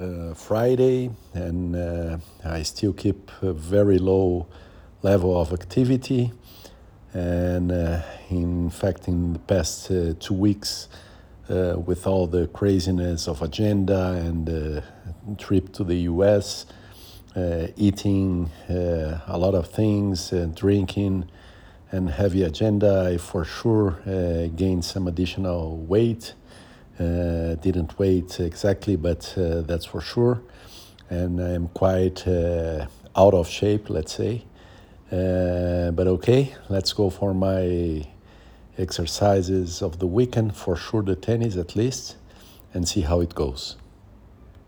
uh, Friday, and uh, I still keep a very low level of activity. And uh, in fact, in the past uh, two weeks, uh, with all the craziness of agenda and the trip to the US, uh, eating a lot of things, drinking, and heavy agenda, I for sure gained some additional weight. Uh, didn't wait exactly, but uh, that's for sure. And I'm quite uh, out of shape, let's say. but okay, let's go for my exercises of the weekend, for sure the tennis at least, and see how it goes.